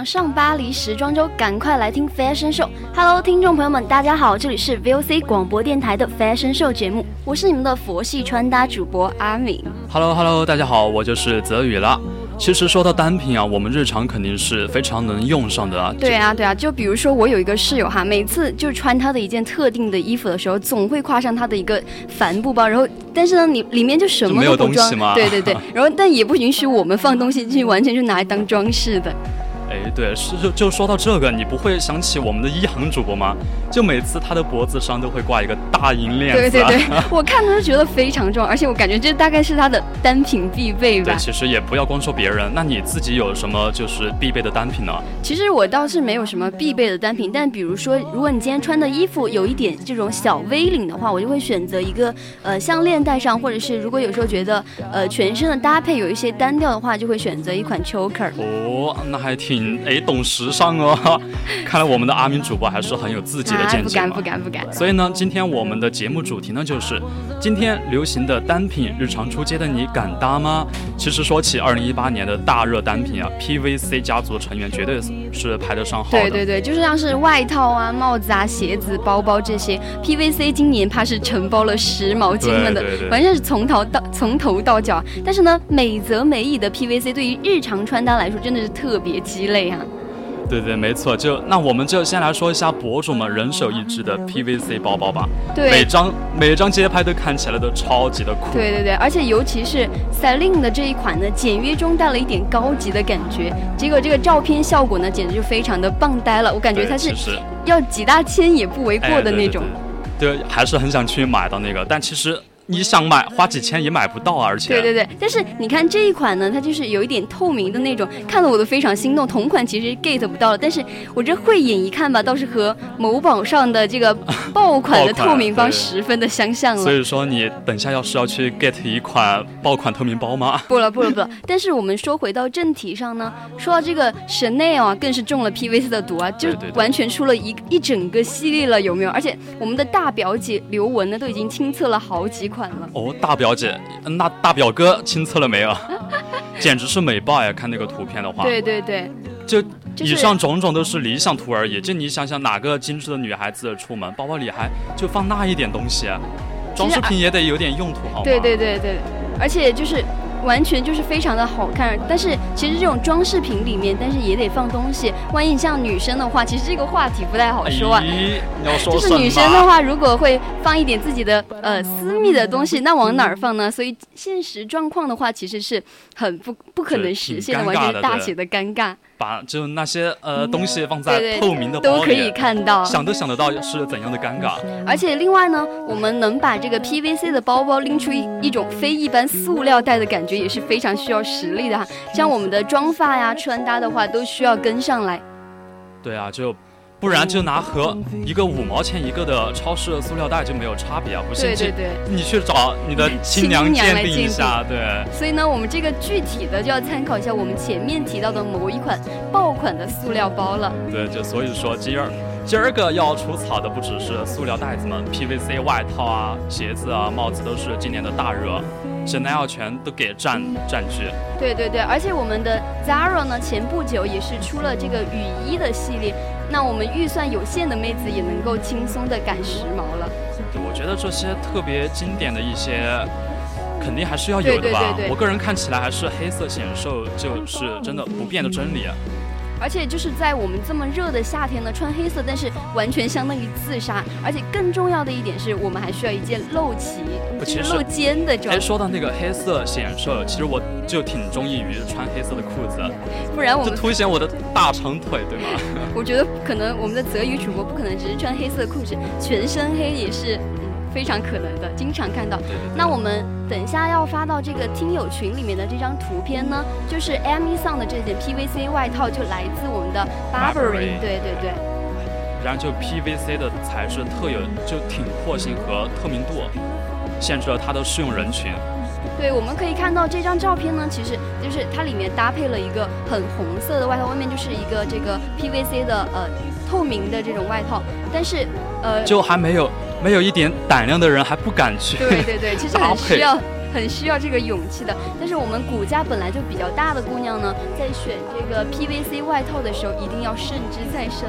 想上巴黎时装周，赶快来听 Fashion Show。Hello，听众朋友们，大家好，这里是 VOC 广播电台的 Fashion Show 节目，我是你们的佛系穿搭主播阿敏。Hello，Hello，大家好，我就是泽宇了。其实说到单品啊，我们日常肯定是非常能用上的啊。对啊，对啊，就比如说我有一个室友哈，每次就穿他的一件特定的衣服的时候，总会挎上他的一个帆布包，然后但是呢，你里面就什么都不装，对对对，然后但也不允许我们放东西进去，完全就拿来当装饰的。哎，对，是就就说到这个，你不会想起我们的一航主播吗？就每次他的脖子上都会挂一个大银链子。对对对，我看他就觉得非常重，而且我感觉这大概是他的单品必备吧。对，其实也不要光说别人，那你自己有什么就是必备的单品呢？其实我倒是没有什么必备的单品，但比如说，如果你今天穿的衣服有一点这种小 V 领的话，我就会选择一个呃项链戴上，或者是如果有时候觉得呃全身的搭配有一些单调的话，就会选择一款 choker。哦，那还挺哎懂时尚哦。看来我们的阿明主播还是很有自己的见解。不敢不敢。不敢。所以呢，今天我们的节目主题呢，就是今天流行的单品，日常出街的你敢搭吗？其实说起二零一八年的大热单品啊，PVC 家族成员绝对是排得上号的。对对对，就是像是外套啊、帽子啊、鞋子、包包这些，PVC 今年怕是承包了时髦精们的，完全是从头到从头到脚。但是呢，美则美矣的 PVC 对于日常穿搭来说，真的是特别鸡肋啊。对对，没错，就那我们就先来说一下博主们人手一只的 PVC 包包吧。对，每张每张街拍都看起来都超级的酷。对对对，而且尤其是 Celine 的这一款呢，简约中带了一点高级的感觉。结果这个照片效果呢，简直就非常的棒呆了。我感觉它是要几大千也不为过的那种。对，还是很想去买到那个，但其实。你想买花几千也买不到啊，而且对对对，但是你看这一款呢，它就是有一点透明的那种，看得我都非常心动。同款其实 get 不到了，但是我这慧眼一看吧，倒是和某宝上的这个 爆款的透明包十分的相像了。所以说你等下要是要去 get 一款爆款透明包吗？不了不了不了。但是我们说回到正题上呢，说到这个 Chanel 啊，更是中了 PVC 的毒啊，就完全出了一一整个系列了，有没有？而且我们的大表姐刘雯呢，都已经亲测了好几款。哦，大表姐，那大表哥亲测了没有？简直是美爆呀！看那个图片的话，对对对，就以上种种都是理想图而已。就你想想，哪个精致的女孩子出门，包包里还就放那一点东西，装饰品也得有点用途，好吗？对对对对，而且就是。完全就是非常的好看，但是其实这种装饰品里面，但是也得放东西。万一你像女生的话，其实这个话题不太好说啊。就是女生的话，如果会放一点自己的呃私密的东西，那往哪儿放呢？所以现实状况的话，其实是很不不可能实现的，完全是大写的尴尬。把就那些呃东西放在透明的包里，都可以看到，想都想得到是怎样的尴尬。而且另外呢，我们能把这个 PVC 的包包拎出一一种非一般塑料袋的感觉，也是非常需要实力的哈。像我们的妆发呀、穿搭的话，都需要跟上来。对啊，就。不然就拿和一个五毛钱一个的超市的塑料袋就没有差别啊！不信，对对对，你去找你的亲娘鉴定一下，对。所以呢，我们这个具体的就要参考一下我们前面提到的某一款爆款的塑料包了。对，就所以说今儿今儿个要除草的不只是塑料袋子们，PVC 外套啊、鞋子啊、帽子都是今年的大热。Chanel 全都给占占据，对对对，而且我们的 Zara 呢，前不久也是出了这个雨衣的系列，那我们预算有限的妹子也能够轻松的赶时髦了。我觉得这些特别经典的一些，肯定还是要有的吧。我个人看起来还是黑色显瘦就是真的不变的真理。而且就是在我们这么热的夏天呢，穿黑色，但是完全相当于自杀。而且更重要的一点是我们还需要一件露脐、露肩的装。哎，说到那个黑色显瘦，其实我就挺中意于穿黑色的裤子，不然我们凸显我的大长腿，对吗？我觉得可能我们的泽宇主播不可能只是穿黑色裤子，全身黑也是。非常可能的，经常看到。那我们等一下要发到这个听友群里面的这张图片呢，就是 Amy Song 的这件 PVC 外套，就来自我们的 Burberry。对对对。然后就 PVC 的材质特有就挺阔性和透明度，限制了它的适用人群。对，我们可以看到这张照片呢，其实就是它里面搭配了一个很红色的外套，外面就是一个这个 PVC 的呃透明的这种外套，但是呃就还没有。没有一点胆量的人还不敢去。对对对，其实很需要很需要这个勇气的。但是我们骨架本来就比较大的姑娘呢，在选这个 PVC 外套的时候，一定要慎之再慎，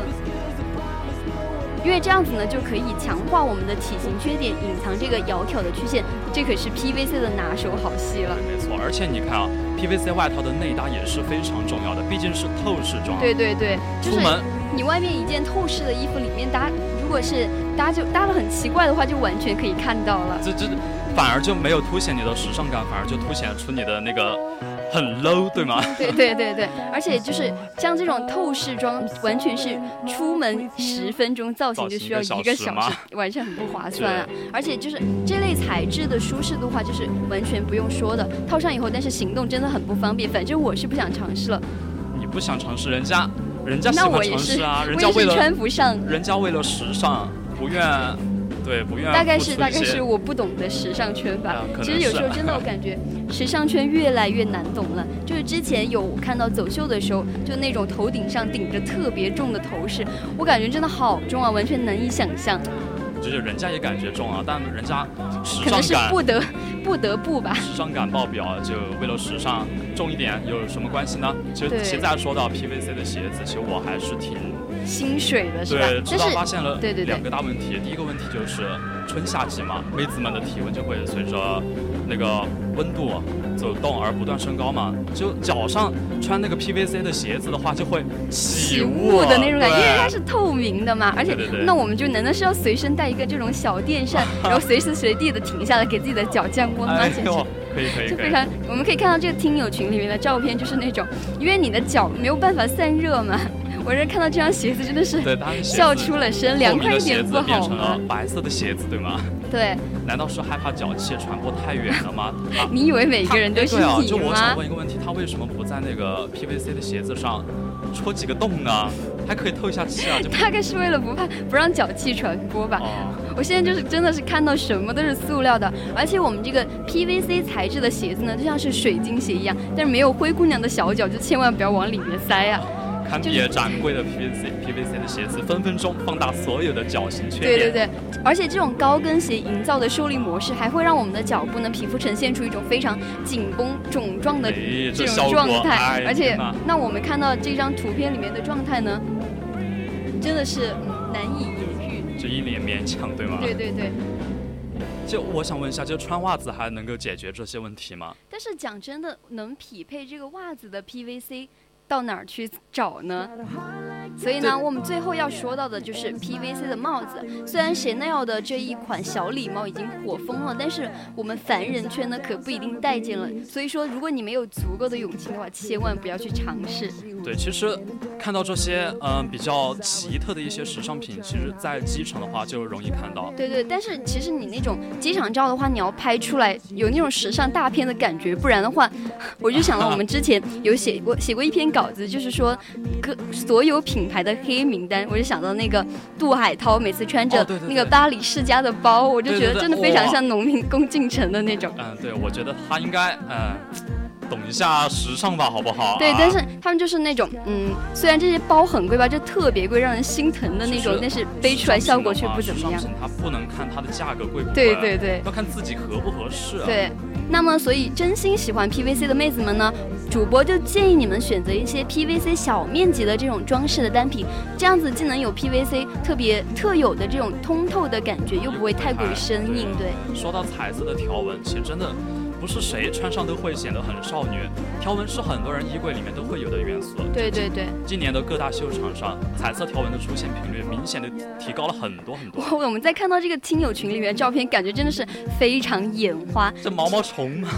因为这样子呢就可以强化我们的体型缺点，隐藏这个窈窕的曲线。这可是 PVC 的拿手好戏了。没错，而且你看啊，PVC 外套的内搭也是非常重要的，毕竟是透视装。对对对，就是你外面一件透视的衣服里面搭。如果是搭就搭的很奇怪的话，就完全可以看到了。这这反而就没有凸显你的时尚感，反而就凸显出你的那个很 low，对吗？对对对对，而且就是像这种透视装，完全是出门十分钟造型就需要一个小时，完全很不划算啊！而且就是这类材质的舒适度话，就是完全不用说的。套上以后，但是行动真的很不方便。反正我是不想尝试了。你不想尝试，人家。人家喜欢城市啊，人家为了穿不上，人家为了时尚，不愿，对，不愿。大概是大概是我不懂得时尚圈吧。其实有时候真的我感觉时尚圈越来越难懂了。就是之前有看到走秀的时候，就那种头顶上顶着特别重的头饰，我感觉真的好重啊，完全难以想象。就是人家也感觉重啊，但人家时尚感可能是不得不得不吧。时尚感爆表，就为了时尚重一点有什么关系呢？其实现在说到 PVC 的鞋子，其实我还是挺心水的，是吧？对，直到发现了对对两个大问题。第一个问题就是春夏季嘛，妹子们的体温就会随着那个温度走动而不断升高嘛，就脚上穿那个 PVC 的鞋子的话，就会起雾的那种感觉，因为它是透明的嘛。而且那我们就难道是要随身带一个这种小电扇，然后随时随地的停下来给自己的脚降温吗？简直可以可以，就非常。我们可以看到这个听友群里面的照片，就是那种，因为你的脚没有办法散热嘛。我这看到这双鞋子真的是笑出了声，凉快一点不好吗？变成了白色的鞋子，对吗？对。难道是害怕脚气传播太远了吗？你以为每个人都是你吗？就我想问一个问题，他为什么不在那个 PVC 的鞋子上戳几个洞呢？还可以透一下气啊？大概是为了不怕不让脚气传播吧。我现在就是真的是看到什么都是塑料的，而且我们这个 PVC 材质的鞋子呢，就像是水晶鞋一样，但是没有灰姑娘的小脚，就千万不要往里面塞啊。堪比掌柜的 PVC PVC 的鞋子，分分钟放大所有的脚型缺点。对对对，而且这种高跟鞋营造的受力模式，还会让我们的脚部呢皮肤呈现出一种非常紧绷肿胀的这种状态。而且，那我们看到这张图片里面的状态呢，真的是难以言喻。就一脸勉强，对吗？对对对。就我想问一下，就穿袜子还能够解决这些问题吗？但是讲真的，能匹配这个袜子的 PVC。到哪儿去找呢？所以呢，我们最后要说到的就是 PVC 的帽子。虽然 Chanel 的这一款小礼帽已经火疯了，但是我们凡人圈呢可不一定待见了。所以说，如果你没有足够的勇气的话，千万不要去尝试。对，其实看到这些嗯比较奇特的一些时尚品，其实在机场的话就容易看到。对对，但是其实你那种机场照的话，你要拍出来有那种时尚大片的感觉，不然的话，我就想到我们之前有写过 写过一篇稿。稿子就是说，各所有品牌的黑名单，我就想到那个杜海涛，每次穿着那个巴黎世家的包，我就觉得真的非常像农民工进城的那种。嗯，对，我觉得他应该嗯懂一下时尚吧，好不好？对，但是他们就是那种嗯，虽然这些包很贵吧，就特别贵，让人心疼的那种，但是背出来效果却不怎么样。它不能看它的价格贵不贵，对对对，要看自己合不合适。对，那么所以真心喜欢 PVC 的妹子们呢？主播就建议你们选择一些 PVC 小面积的这种装饰的单品，这样子既能有 PVC 特别特有的这种通透的感觉，又不会太过于生硬。对，说到彩色的条纹，其实真的不是谁穿上都会显得很少女。条纹是很多人衣柜里面都会有的元素。对对对。今年的各大秀场上，彩色条纹的出现频率明显的提高了很多很多。我们在看到这个听友群里面照片，感觉真的是非常眼花。这毛毛虫吗？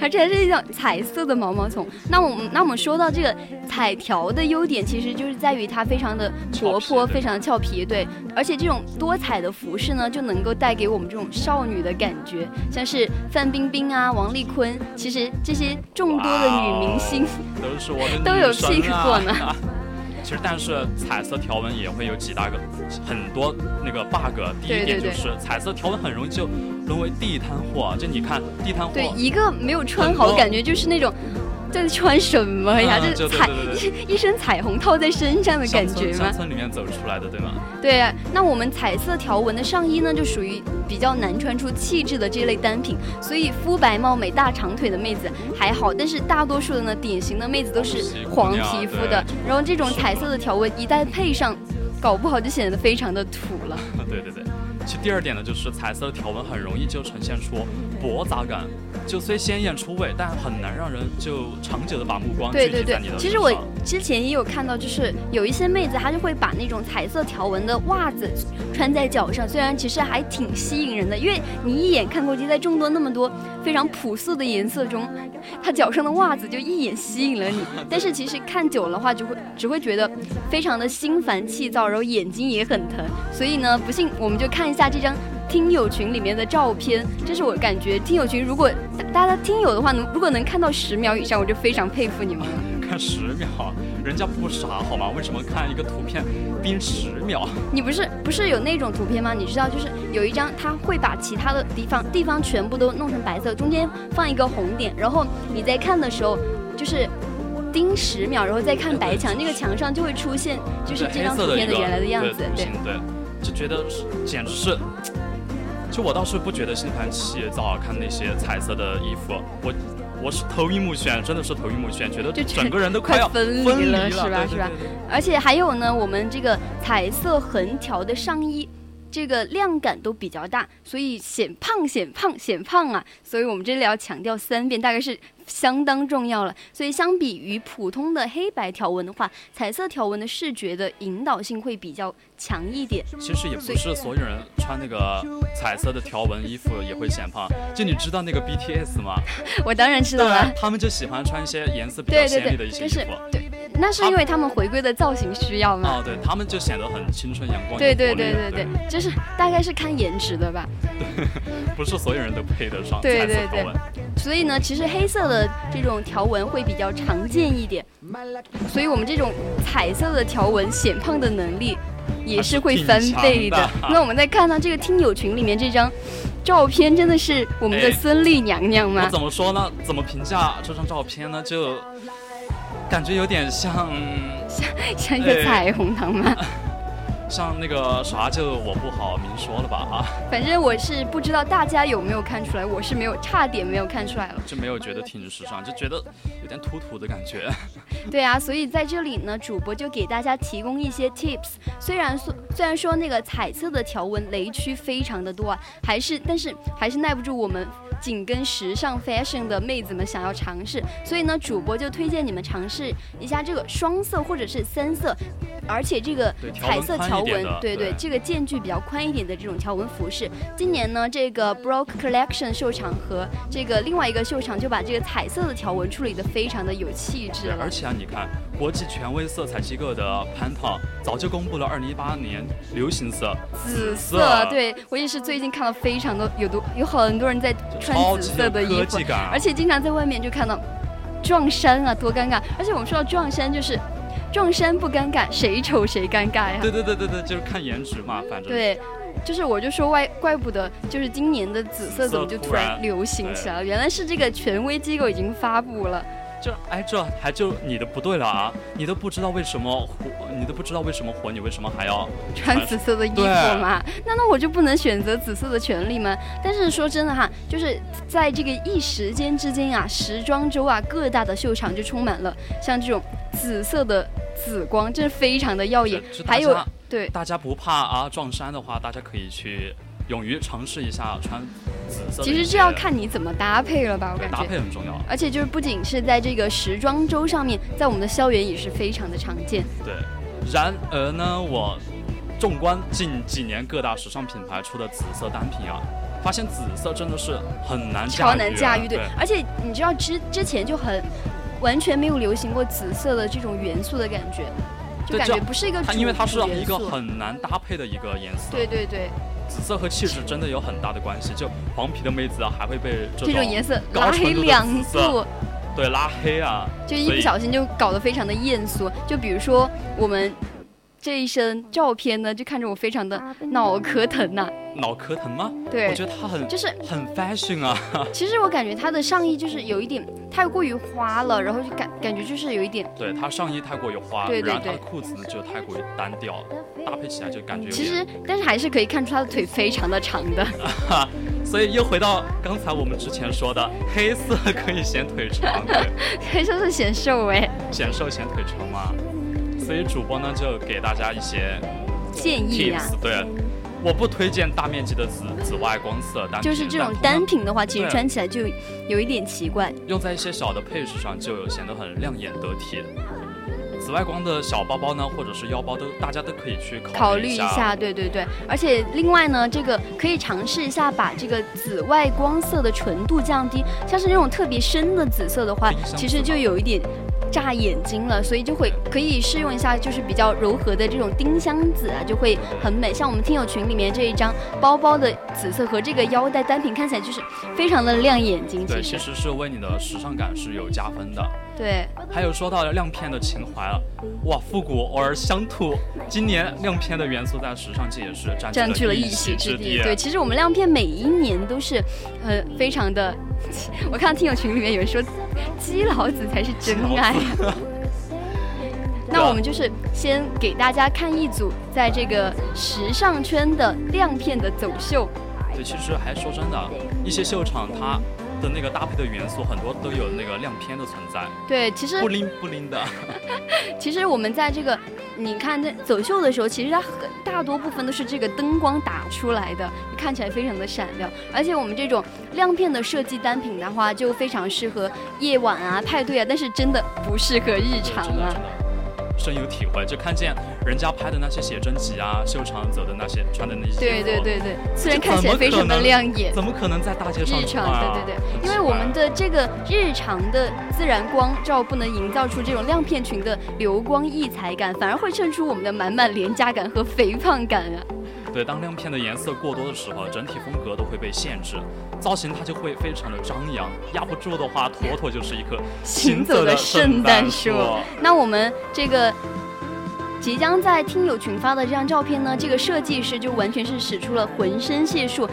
而且还是一种彩色的毛毛虫。那我们那我们说到这个彩条的优点，其实就是在于它非常的活泼，非常的俏皮。对，而且这种多彩的服饰呢，就能够带给我们这种少女的感觉，像是范冰冰冰啊、王丽坤，其实这些众多的女明星都是我的都有 pick 过呢。其实，但是彩色条纹也会有几大个很多那个 bug。第一点就是彩色条纹很容易就沦为地摊货，就你看地摊货，对一个没有穿好，感觉就是那种。在穿什么呀？这彩一一身彩虹套在身上的感觉吗？乡村里面走出来的，对吗？对啊，那我们彩色条纹的上衣呢，就属于比较难穿出气质的这类单品，所以肤白貌美、大长腿的妹子还好，但是大多数的呢，典型的妹子都是黄皮肤的，然后这种彩色的条纹一旦配上，搞不好就显得非常的土了。对 对对。其第二点呢，就是彩色条纹很容易就呈现出驳杂感，就虽鲜艳出位，但很难让人就长久的把目光聚集在你的其实我之前也有看到，就是有一些妹子她就会把那种彩色条纹的袜子穿在脚上，虽然其实还挺吸引人的，因为你一眼看过去，在众多那么多非常朴素的颜色中，她脚上的袜子就一眼吸引了你。但是其实看久了的话，就会只会觉得非常的心烦气躁，然后眼睛也很疼。所以呢，不信我们就看一。下这张听友群里面的照片，这是我感觉听友群如果大家听友的话，能如果能看到十秒以上，我就非常佩服你们了。看十秒，人家不傻好吗？为什么看一个图片盯十秒？你不是不是有那种图片吗？你知道，就是有一张他会把其他的地方地方全部都弄成白色，中间放一个红点，然后你在看的时候就是盯十秒，然后再看白墙，那个墙上就会出现就是这张图片的原来的样子，对对。就觉得简直是，就我倒是不觉得心烦气躁，看那些彩色的衣服，我我是头晕目眩，真的是头晕目眩，觉得整个人都快要分离了，是吧？是吧？而且还有呢，我们这个彩色横条的上衣。这个量感都比较大，所以显胖显胖显胖啊！所以我们这里要强调三遍，大概是相当重要了。所以相比于普通的黑白条纹的话，彩色条纹的视觉的引导性会比较强一点。其实也不是所有人穿那个彩色的条纹衣服也会显胖。就你知道那个 BTS 吗？我当然知道了。他们就喜欢穿一些颜色比较鲜丽的一些衣服。对。那是因为他们回归的造型需要吗？哦，对他们就显得很青春阳光。对对对对对，就是大概是看颜值的吧。对，不是所有人都配得上彩色条纹。所以呢，其实黑色的这种条纹会比较常见一点。所以我们这种彩色的条纹显胖的能力也是会翻倍的。那我们再看到这个听友群里面这张照片，真的是我们的孙俪娘娘吗？我怎么说呢？怎么评价这张照片呢？就。感觉有点像像像一个彩虹糖吗？像那个啥，就我不好明说了吧啊。反正我是不知道大家有没有看出来，我是没有，差点没有看出来了。就没有觉得挺时尚，就觉得有点土土的感觉。对啊，所以在这里呢，主播就给大家提供一些 tips。虽然说虽然说那个彩色的条纹雷区非常的多啊，还是但是还是耐不住我们。紧跟时尚 fashion 的妹子们想要尝试，所以呢，主播就推荐你们尝试一下这个双色或者是三色，而且这个彩色条纹，对对，这个间距比较宽一点的这种条纹服饰。今年呢，这个 Broke Collection 秀场和这个另外一个秀场就把这个彩色的条纹处理的非常的有气质。而且啊，你看，国际权威色彩机构的 Pantone 早就公布了2018年流行色紫色。对我也是最近看到非常多有多有很多人在。穿紫色的衣服，而且经常在外面就看到撞衫啊，多尴尬！而且我们说到撞衫，就是撞衫不尴尬，谁丑谁尴尬呀？对对对对对，就是看颜值嘛，反正对，就是我就说怪怪不得，就是今年的紫色怎么就突然流行起来了？原来是这个权威机构已经发布了。就哎，这还就你的不对了啊！你都不知道为什么火，你都不知道为什么火，你为什么还要穿紫色的衣服吗？难道我就不能选择紫色的权利吗？但是说真的哈，就是在这个一时间之间啊，时装周啊，各大的秀场就充满了像这种紫色的紫光，真是非常的耀眼。还有对大家不怕啊撞衫的话，大家可以去。勇于尝试一下穿紫色。其实这要看你怎么搭配了吧，我感觉搭配很重要。而且就是不仅是在这个时装周上面，在我们的校园也是非常的常见。对，然而呢，我纵观近几年各大时尚品牌出的紫色单品啊。发现紫色真的是很难超难驾驭，对。而且你知道之之前就很完全没有流行过紫色的这种元素的感觉，就感觉不是一个。它因为它是一个很难搭配的一个颜色。对对对。紫色和气质真的有很大的关系，就黄皮的妹子啊，还会被这种颜色拉黑两度。对，拉黑啊。就一不小心就搞得非常的艳俗。就比如说我们。这一身照片呢，就看着我非常的脑壳疼呐。脑壳疼吗？对，我觉得他很就是很 fashion 啊。其实我感觉他的上衣就是有一点太过于花了，然后就感感觉就是有一点。对他上衣太过于花，对对对。然后他的裤子呢就太过于单调，搭配起来就感觉。其实，但是还是可以看出他的腿非常的长的。所以又回到刚才我们之前说的，黑色可以显腿长，对。黑色是显瘦哎。显瘦显腿长吗？所以主播呢就给大家一些建议呀。对，我不推荐大面积的紫紫外光色单品。就是这种单品的话，其实穿起来就有一点奇怪。用在一些小的配饰上，就显得很亮眼得体。紫外光的小包包呢，或者是腰包，都大家都可以去考虑一下。对对对，而且另外呢，这个可以尝试一下把这个紫外光色的纯度降低，像是那种特别深的紫色的话，其实就有一点。炸眼睛了，所以就会可以试用一下，就是比较柔和的这种丁香紫啊，就会很美。像我们听友群里面这一张包包的紫色和这个腰带单品，看起来就是非常的亮眼睛。对，其实是为你的时尚感是有加分的。对，还有说到亮片的情怀了，哇，复古偶尔乡土，今年亮片的元素在时尚界也是占据了一席之地。对，其实我们亮片每一年都是，呃，非常的。我看到听友群里面有人说，基老子才是真爱。那我们就是先给大家看一组在这个时尚圈的亮片的走秀。对，其实还说真的，一些秀场它。的那个搭配的元素很多都有那个亮片的存在，对，其实不灵不灵的。其实我们在这个，你看这走秀的时候，其实它很大多部分都是这个灯光打出来的，看起来非常的闪亮。而且我们这种亮片的设计单品的话，就非常适合夜晚啊、派对啊，但是真的不适合日常啊。深有体会，就看见人家拍的那些写真集啊，秀场走的那些穿的那些，对对对对，虽然看起来非常的亮眼，怎么可能在大街上？日常，对对对，因为我们的这个日常的自然光照不能营造出这种亮片裙的流光溢彩感，反而会衬出我们的满满廉价感和肥胖感啊。对，当亮片的颜色过多的时候，整体风格都会被限制，造型它就会非常的张扬，压不住的话，妥妥就是一棵行走的圣诞树。那我们这个即将在听友群发的这张照片呢，这个设计师就完全是使出了浑身解数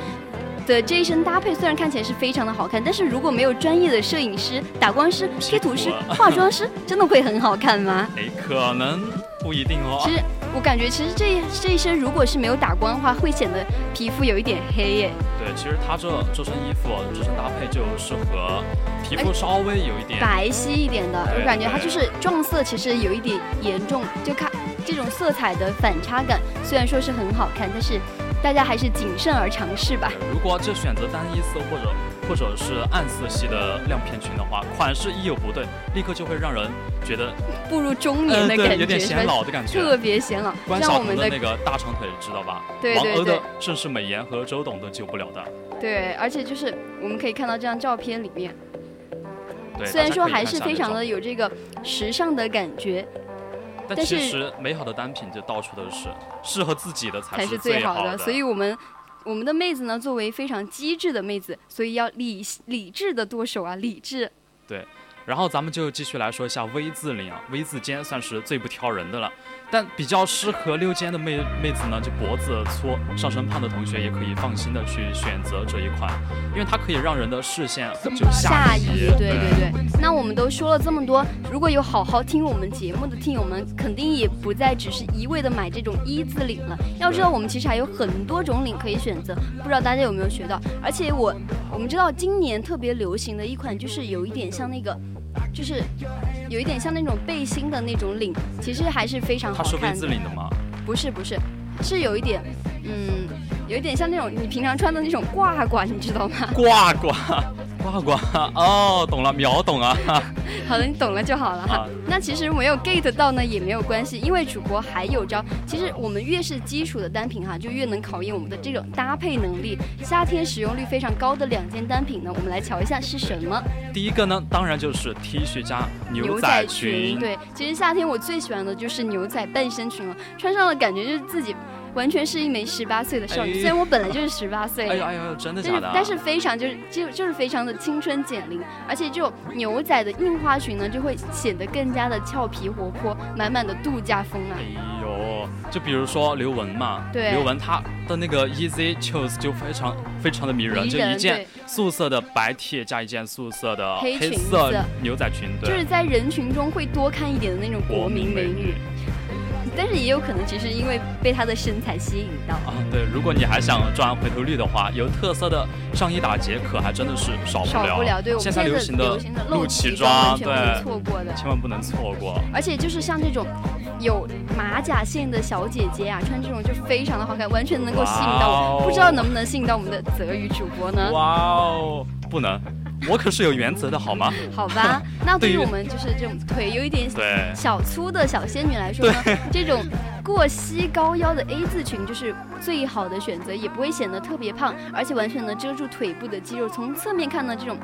的这一身搭配，虽然看起来是非常的好看，但是如果没有专业的摄影师、打光师、贴图师、化妆师，真的会很好看吗？哎，可能不一定哦。其实。我感觉其实这这一身如果是没有打光的话，会显得皮肤有一点黑耶。对，其实它这这身衣服这身搭配就适合皮肤稍微有一点白皙一点的。我感觉它就是撞色，其实有一点严重，就看这种色彩的反差感。虽然说是很好看，但是大家还是谨慎而尝试吧。如果就选择单一色或者。或者是暗色系的亮片裙的话，款式一有不对，立刻就会让人觉得步入中年的感觉，有点显老的感觉，特别显老。关晓彤的那个大长腿，知道吧？对对对。王的盛世美颜和周董都救不了的。对，而且就是我们可以看到这张照片里面，虽然说还是非常的有这个时尚的感觉，但其实美好的单品就到处都是，适合自己的才是最好的。所以我们。我们的妹子呢，作为非常机智的妹子，所以要理理智的剁手啊，理智。对。然后咱们就继续来说一下 V 字领啊，V 字肩算是最不挑人的了，但比较适合溜肩的妹妹子呢，就脖子粗、上身胖的同学也可以放心的去选择这一款，因为它可以让人的视线就下移。对对对。那我们都说了这么多，如果有好好听我们节目的听友们，肯定也不再只是一味的买这种一字领了。要知道我们其实还有很多种领可以选择，不知道大家有没有学到？而且我我们知道今年特别流行的一款，就是有一点像那个。就是有一点像那种背心的那种领，其实还是非常好看。它是 V 字领的吗？不是不是，是有一点，嗯，有一点像那种你平常穿的那种褂褂，你知道吗？褂褂，褂褂，哦，懂了，秒懂啊。好的，你懂了就好了哈。那其实没有 get 到呢也没有关系，因为主播还有招。其实我们越是基础的单品哈，就越能考验我们的这种搭配能力。夏天使用率非常高的两件单品呢，我们来瞧一下是什么。第一个呢，当然就是 T 恤加牛仔裙。对，其实夏天我最喜欢的就是牛仔半身裙了，穿上了感觉就是自己。完全是一枚十八岁的少女，虽然我本来就是十八岁，哎呦哎呦，真的假的？但是非常就是就就是非常的青春减龄，而且这种牛仔的印花裙呢，就会显得更加的俏皮活泼，满满的度假风啊！哎呦，就比如说刘雯嘛，对，刘雯她的那个 Easy Choose 就非常非常的迷人，就一件素色的白 T 加一件素色的黑色牛仔裙，对。就是在人群中会多看一点的那种国民美女。但是也有可能，其实因为被她的身材吸引到啊。对，如果你还想赚回头率的话，有特色的上衣打结可还真的是少不了。少不了，对，现在流行的露脐装，对，错过的，千万不能错过。而且就是像这种有马甲线的小姐姐啊，穿这种就非常的好看，完全能够吸引到我。不知道能不能吸引到我们的泽宇主播呢？哇哦，不能。我可是有原则的，好吗？好吧，那对于我们就是这种腿有一点小粗的小仙女来说呢，这种过膝高腰的 A 字裙就是最好的选择，也不会显得特别胖，而且完全能遮住腿部的肌肉。从侧面看呢，这种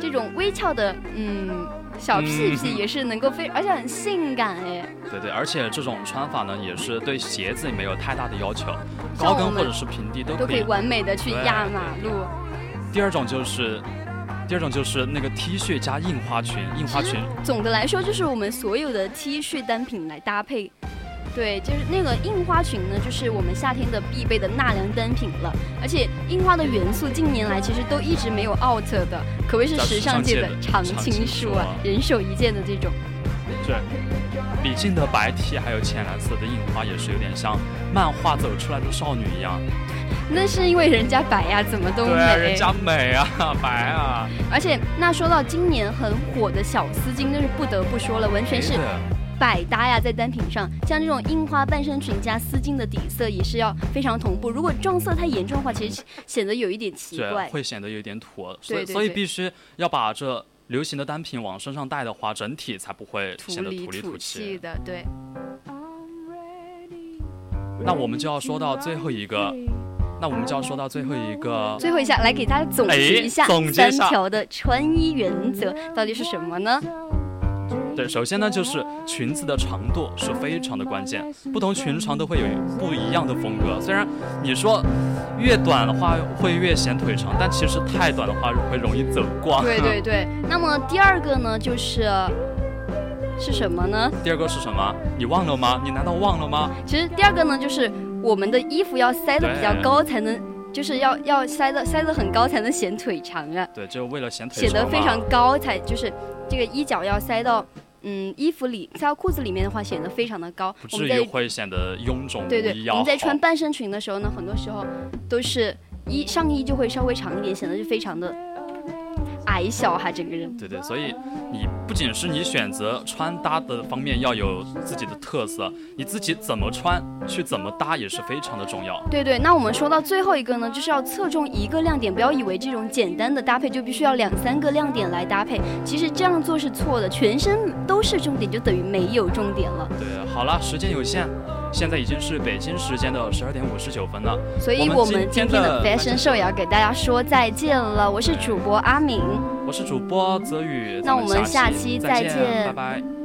这种微翘的嗯小屁屁也是能够非，而且很性感哎。对对，而且这种穿法呢，也是对鞋子没有太大的要求，高跟或者是平地都都可以完美的去压马路。第二种就是。第二种就是那个 T 恤加印花裙，印花裙。总的来说，就是我们所有的 T 恤单品来搭配。对，就是那个印花裙呢，就是我们夏天的必备的纳凉单品了。而且印花的元素近年来其实都一直没有 out 的，可谓是时尚界的常青树啊，人手一件的这种。对，李静的白 T 还有浅蓝色的印花，也是有点像漫画走出来的少女一样。那是因为人家白呀，怎么都美。人家美啊，白啊。而且，那说到今年很火的小丝巾，那是不得不说了，完全是百搭呀，在单品上，像这种印花半身裙加丝巾的底色也是要非常同步。如果撞色太严重的话，其实显得有一点奇怪，会显得有点土。所以，所以必须要把这流行的单品往身上带的话，整体才不会显得土里土气的。对。那我们就要说到最后一个。那我们就要说到最后一个，最后一下来给大家总结一下三条的穿衣原则到底是什么呢？对，首先呢就是裙子的长度是非常的关键，不同裙长都会有不一样的风格。虽然你说越短的话会越显腿长，但其实太短的话会容易走光。对对对。那么第二个呢就是是什么呢？第二个是什么？你忘了吗？你难道忘了吗？其实第二个呢就是。我们的衣服要塞的比较高，才能就是要要塞的塞的很高，才能显腿长啊。对，就为了显腿长。显得非常高，才就是这个衣角要塞到嗯衣服里，塞到裤子里面的话，显得非常的高。不至于会显得臃肿对对，我们在穿半身裙的时候呢，很多时候都是衣上衣就会稍微长一点，显得就非常的。矮小哈，整个人。对对，所以你不仅是你选择穿搭的方面要有自己的特色，你自己怎么穿去怎么搭也是非常的重要。对对，那我们说到最后一个呢，就是要侧重一个亮点，不要以为这种简单的搭配就必须要两三个亮点来搭配，其实这样做是错的，全身都是重点就等于没有重点了。对，好了，时间有限。现在已经是北京时间的十二点五十九分了，所以我们今天的 Fashion Show 也要给大家说再见了。我是主播阿敏，我是主播泽宇，那我们下期再见，拜拜。